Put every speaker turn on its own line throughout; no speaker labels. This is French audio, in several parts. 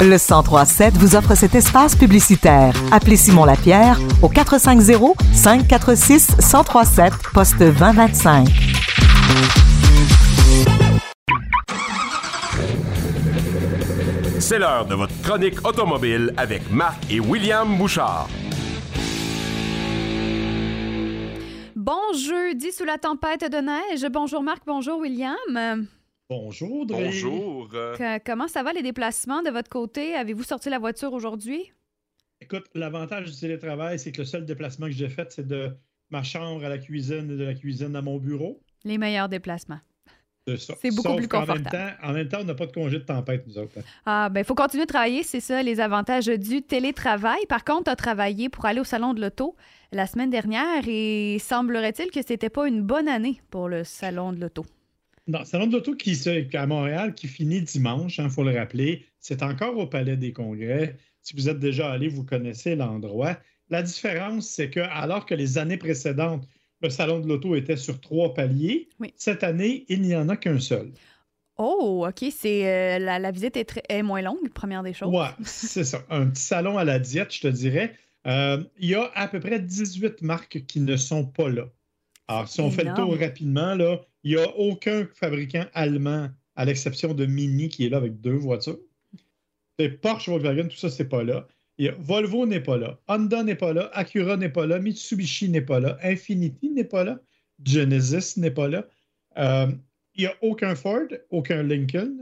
Le 1037 vous offre cet espace publicitaire. Appelez Simon Lapierre au 450 546 1037 poste 2025.
C'est l'heure de votre chronique automobile avec Marc et William Bouchard.
Bon jeudi sous la tempête de neige. Bonjour Marc, bonjour William.
Bonjour, Audrey.
Bonjour.
Que- comment ça va les déplacements de votre côté? Avez-vous sorti la voiture aujourd'hui?
Écoute, l'avantage du télétravail, c'est que le seul déplacement que j'ai fait, c'est de ma chambre à la cuisine et de la cuisine à mon bureau.
Les meilleurs déplacements. C'est beaucoup
Sauf
plus confortable.
Même temps, en même temps, on n'a pas de congé de tempête, nous autres. hein.
Ah, ben, il faut continuer de travailler, c'est ça, les avantages du télétravail. Par contre, tu as travaillé pour aller au Salon de l'Auto la semaine dernière et semblerait-il que c'était pas une bonne année pour le Salon de l'Auto.
Non, le salon de l'auto qui se- à Montréal qui finit dimanche, il faut le rappeler. C'est encore au Palais des Congrès. Si vous êtes déjà allé, vous connaissez l'endroit. La différence, c'est que alors que les années précédentes, le salon de l'auto était sur trois paliers,
Oui.
cette année, il n'y en a qu'un seul.
Oh, OK, c'est euh, la, la visite est, très- est moins longue, première des choses.
Ouais, c'est ça. Un petit salon à la diète, je te dirais. Euh, il y a à peu près 18 marques qui ne sont pas là. Alors, si on fait le tour rapidement, là, il n'y a aucun fabricant allemand, à l'exception de Mini, qui est là avec deux voitures. C'est Porsche, Volkswagen, tout ça, c'est pas là. Il y a- Volvo n'est pas là. Honda n'est pas là. Acura n'est pas là. Mitsubishi n'est pas là. Infiniti n'est pas là. Genesis n'est pas là. Euh, il n'y a aucun Ford, aucun Lincoln.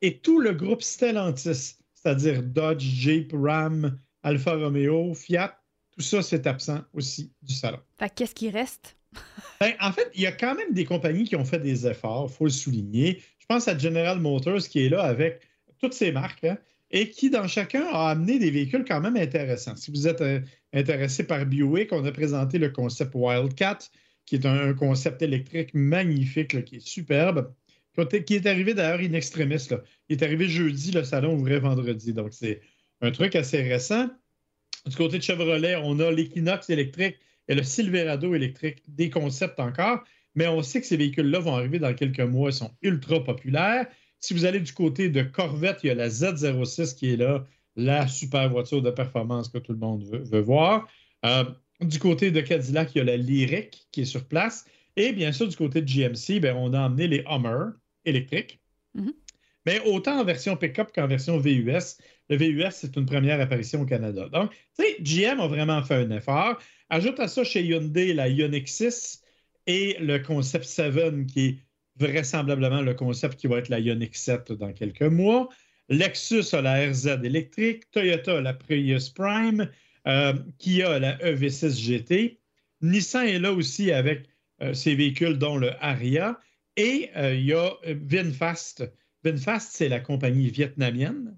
Et tout le groupe Stellantis, c'est-à-dire Dodge, Jeep, Ram, Alfa Romeo, Fiat, tout ça, c'est absent aussi du salon.
Fait qu'est-ce qui reste?
Ben, en fait, il y a quand même des compagnies qui ont fait des efforts, il faut le souligner. Je pense à General Motors qui est là avec toutes ces marques hein, et qui, dans chacun, a amené des véhicules quand même intéressants. Si vous êtes euh, intéressé par Buick, on a présenté le concept Wildcat, qui est un, concept électrique magnifique, qui est superbe, qui est- arrivé d'ailleurs in extremis. Il est arrivé jeudi, le salon ouvrait vendredi. Donc, c'est un truc assez récent. Du côté de Chevrolet, on a l'Equinox électrique et le Silverado électrique, des concepts encore, mais on sait que ces véhicules-là vont arriver dans quelques mois, ils sont ultra populaires. Si vous allez du côté de Corvette, il y a la Z06 qui est là, la super voiture de performance que tout le monde veut, veut voir. Euh, du côté de Cadillac, il y a la Lyric qui est sur place. Et bien sûr, du côté de GMC, ben, on a emmené les Hummer électriques.
Mhm.
Mais autant en version pick-up qu'en version VUS. Le VUS, c'est une première apparition au Canada. Donc, tu sais, GM a vraiment fait un effort. Ajoute à ça chez Hyundai la Ioniq 6 et le concept 7 qui est vraisemblablement le concept qui va être la Ioniq 7 dans quelques mois. Lexus a la RZ électrique, Toyota a la Prius Prime, euh, Kia a la EV6 GT. Nissan est là aussi avec euh, ses véhicules dont le Aria. Et euh, il y a VinFast. VinFast, c'est la compagnie vietnamienne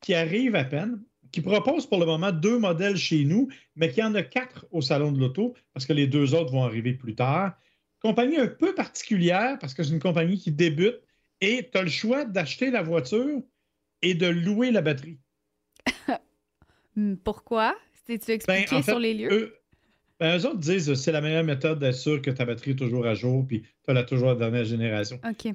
qui arrive à peine, qui propose pour le moment deux modèles chez nous, mais qui en a quatre au Salon de l'Auto, parce que les deux autres vont arriver plus tard. Compagnie un peu particulière, parce que c'est une compagnie qui débute, et tu as le choix d'acheter la voiture et de louer la batterie.
Hmm, Pourquoi? T'es-tu expliqué
Ben, en fait,
sur les lieux?
Eux, ben, eux autres disent que c'est la meilleure méthode d'être sûr que ta batterie est toujours à jour, puis tu as toujours la dernière génération.
OK.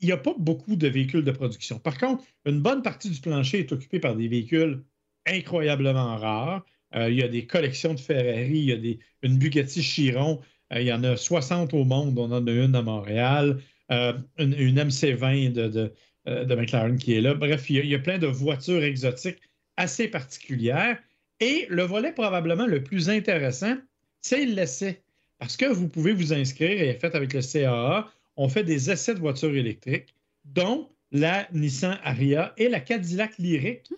il n'y a pas beaucoup de véhicules de production. Par contre, une bonne partie du plancher est occupée par des véhicules incroyablement rares. Euh, il y a des collections de Ferrari, il y a une Bugatti Chiron, euh, il y en a 60 au monde, on en a une à Montréal, euh, une, une MC20 de, de, McLaren qui est là. Bref, il y, a, plein de voitures exotiques assez particulières. Et le volet probablement le plus intéressant, c'est l'essai. Parce que vous pouvez vous inscrire et fait avec le CAA, on fait des essais de voitures électriques, dont la Nissan Aria et la Cadillac Lyric,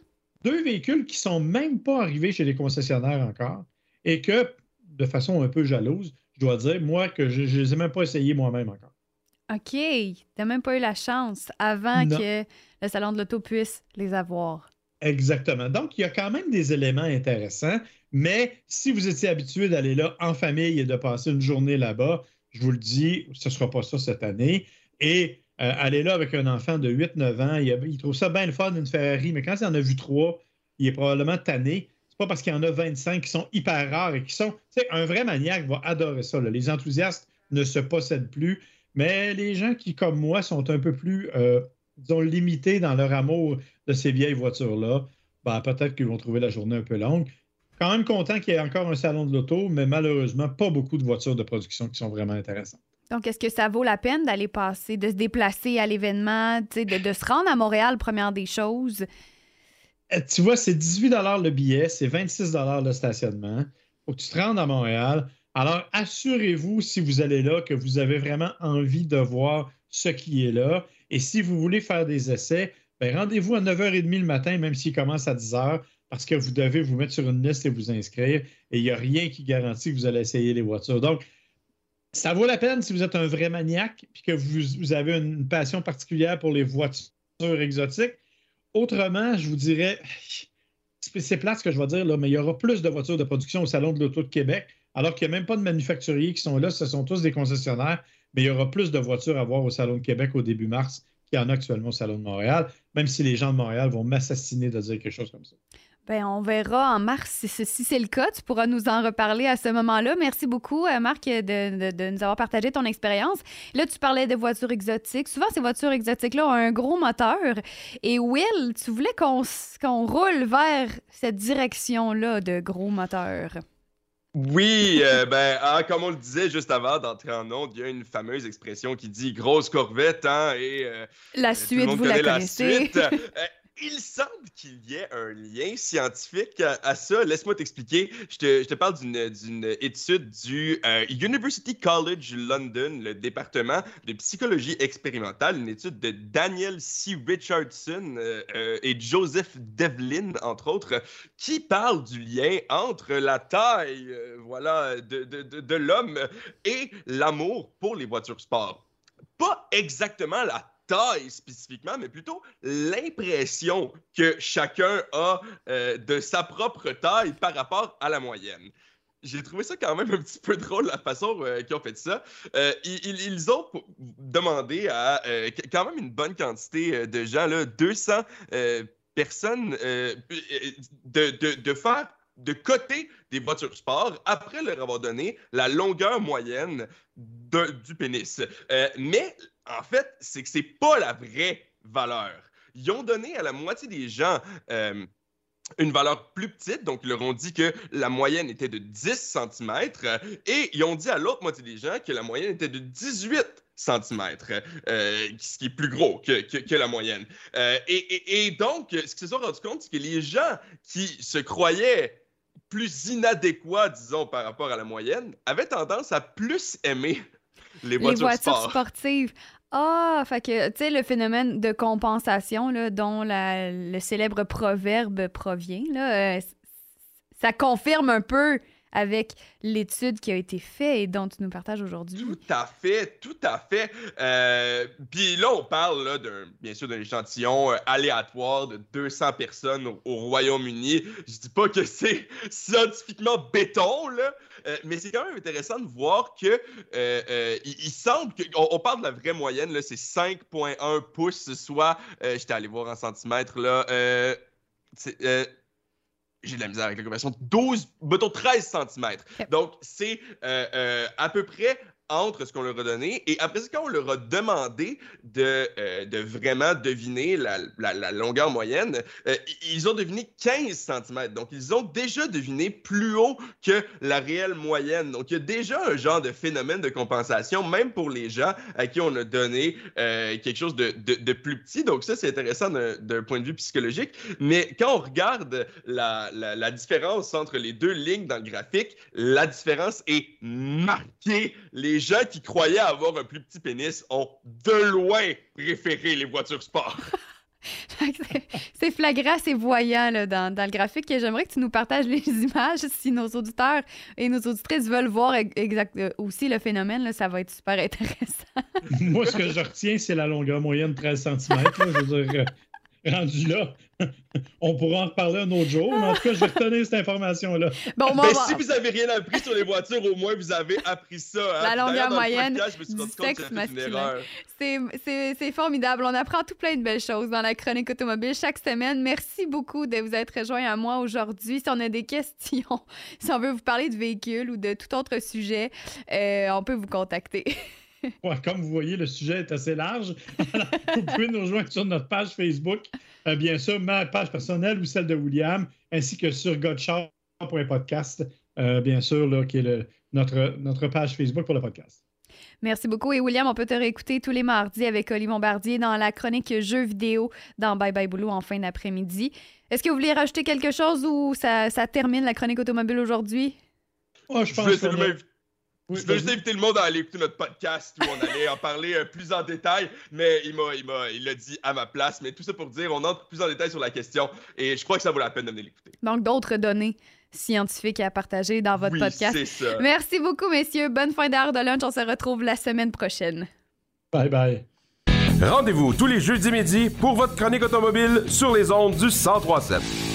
deux véhicules qui sont même pas arrivés chez les concessionnaires encore et que, de façon un peu jalouse, je dois dire, moi, que je ne les ai même pas essayés moi-même encore.
OK. T'as même pas eu la chance avant
Non.
que le Salon de l'Auto puisse les avoir.
Exactement. Donc, il y a quand même des éléments intéressants, mais si vous étiez habitué d'aller là en famille et de passer une journée là-bas, je vous le dis, ce ne sera pas ça cette année. Et euh, aller là avec un enfant de 8-9 ans, il, trouve ça bien le fun, une Ferrari, mais quand il en a vu trois, il est probablement tanné. C'est pas parce qu'il y en a 25 qui sont hyper rares et qui sont. Un vrai maniaque va adorer ça. Les enthousiastes ne se possèdent plus, mais les gens qui, comme moi, sont un peu plus, euh, disons, limités dans leur amour de ces vieilles voitures-là, ben, peut-être qu'ils vont trouver la journée un peu longue. Quand même content qu'il y ait encore un salon de l'auto, mais malheureusement, pas beaucoup de voitures de production qui sont vraiment intéressantes.
Donc, est-ce que ça vaut la peine d'aller passer, de se déplacer à l'événement, de, de se rendre à Montréal, première des choses?
Euh, tu vois, c'est 18 le billet, c'est 26 le stationnement. Faut que tu te rendes à Montréal. Alors, assurez-vous, si vous allez là, que vous avez vraiment envie de voir ce qui est là. Et si vous voulez faire des essais, ben, rendez-vous à 9h30 le matin, même s'il commence à 10h, parce que vous devez vous mettre sur une liste et vous inscrire. Et il n'y a rien qui garantit que vous allez essayer les voitures. Donc, ça vaut la peine si vous êtes un vrai maniaque et que vous, avez une passion particulière pour les voitures exotiques. Autrement, je vous dirais, c'est plate ce que je vais dire, là, mais il y aura plus de voitures de production au Salon de l'Auto de Québec alors qu'il n'y a même pas de manufacturiers qui sont là, ce sont tous des concessionnaires, mais il y aura plus de voitures à voir au Salon de Québec au début mars qu'il y en a actuellement au Salon de Montréal, même si les gens de Montréal vont m'assassiner de dire quelque chose comme ça.
Bien, on verra en mars si, c'est le cas. Tu pourras nous en reparler à ce moment-là. Merci beaucoup, euh, Marc, de, nous avoir partagé ton expérience. Là, tu parlais de voitures exotiques. Souvent, ces voitures exotiques-là ont un gros moteur. Et Will, tu voulais qu'on roule vers cette direction-là de gros moteurs.
Oui, euh, ben, ah, comme on le disait juste avant d'entrer en onde, il y a une fameuse expression qui dit grosse corvette, hein, et
euh, la suite, vous la connaissez. La suite.
il semble qu'il y ait un lien scientifique à, ça. Laisse-moi t'expliquer. Je te, parle d'une étude du euh, University College London, le département de psychologie expérimentale, une étude de Daniel C. Richardson euh, euh, et Joseph Devlin, entre autres, qui parle du lien entre la taille voilà, de l'homme et l'amour pour les voitures sport. Pas exactement la taille spécifiquement, mais plutôt l'impression que chacun a euh, de sa propre taille par rapport à la moyenne. J'ai trouvé ça quand même un petit peu drôle la façon euh, qu'ils ont fait ça. Euh, ils, ont demandé à quand même une bonne quantité de gens, là, 200 personnes, de, faire de côté des voitures sport après leur avoir donné la longueur moyenne du pénis. mais en fait, c'est que c'est pas la vraie valeur. Ils ont donné à la moitié des gens euh, une valeur plus petite, donc ils leur ont dit que la moyenne était de 10 cm, et ils ont dit à l'autre moitié des gens que la moyenne était de 18 cm, euh, ce qui est plus gros que, la moyenne. Euh, et, et, donc, ce qu'ils se sont rendus compte, c'est que les gens qui se croyaient plus inadéquats, disons, par rapport à la moyenne, avaient tendance à plus aimer les voitures,
sportives. Ah, fait que, tu sais, le phénomène de compensation là, dont le célèbre proverbe provient, là, euh, ça confirme un peu avec l'étude qui a été faite et dont tu nous partages aujourd'hui.
Tout à fait, tout à fait. Euh, puis là, on parle là, bien sûr d'un échantillon euh, aléatoire de 200 personnes au, Royaume-Uni. Je dis pas que c'est scientifiquement béton, là, euh, mais c'est quand même intéressant de voir que il, semble qu'on on parle de la vraie moyenne, c'est 5,1 pouces, soit, j'étais allé voir en centimètres, là, j'ai de la misère avec la conversion, 12, mettons 13 cm. Donc, c'est euh, à peu près entre ce qu'on leur a donné. Et après ça, quand on leur a demandé de, euh, de vraiment deviner la, la, longueur moyenne, euh, ils ont deviné 15 cm. Donc, ils ont déjà deviné plus haut que la réelle moyenne. Donc, il y a déjà un genre de phénomène de compensation, même pour les gens à qui on a donné euh, quelque chose de, de, plus petit. Donc, ça, c'est intéressant d'un point de vue psychologique. Mais quand on regarde la, la différence entre les deux lignes dans le graphique, la différence est marquée. Gens qui croyaient avoir un plus petit pénis ont de loin préféré les voitures sport.
c'est flagrant, c'est voyant là, dans, dans, le graphique. Et j'aimerais que tu nous partages les images si nos auditeurs et nos auditrices veulent voir exact, euh, aussi le phénomène. Là, ça va être super intéressant.
Moi, ce que je retiens, c'est la longueur moyenne de 13 cm. je veux dire, rendu là, on pourra en reparler un autre jour, mais en tout cas, je vais retenir cette information-là.
Bon, ben, si vous n'avez rien appris sur les voitures, au moins vous avez appris ça.
Hein. La longueur moyenne du sexe masculin. C'est formidable. On apprend tout plein de belles choses dans la chronique automobile chaque semaine. Merci beaucoup de vous être rejoint à moi aujourd'hui. Si on a des questions, si on veut vous parler de véhicules ou de tout autre sujet, euh, on peut vous contacter.
comme vous voyez, le sujet est assez large. Alors, vous pouvez nous rejoindre sur notre page Facebook, euh, bien sûr, ma page personnelle ou celle de William, ainsi que sur godchar.podcast, euh, bien sûr, là, qui est le, notre, notre page Facebook pour le podcast.
Merci beaucoup. Et William, on peut te réécouter tous les mardis avec Oli Bombardier dans la chronique jeux vidéo dans Bye Bye Boulot en fin d'après-midi. Est-ce que vous voulez rajouter quelque chose ou ça, ça termine la chronique automobile aujourd'hui?
Oh, je pense
seulement-
Oui,
je veux juste inviter le monde à aller écouter notre podcast où on allait en parler euh, plus en détail, mais il m'a, il m'a, il l'a dit à ma place. Mais tout ça pour dire, on entre plus en détail sur la question et je crois que ça vaut la peine de venir l'écouter.
Donc, d'autres données scientifiques à partager dans votre
oui,
podcast.
c'est ça.
Merci beaucoup, messieurs. Bonne fin d'heure de lunch. On se retrouve la semaine prochaine.
Bye bye.
Rendez-vous tous les jeudis midi pour votre chronique automobile sur les ondes du 1037.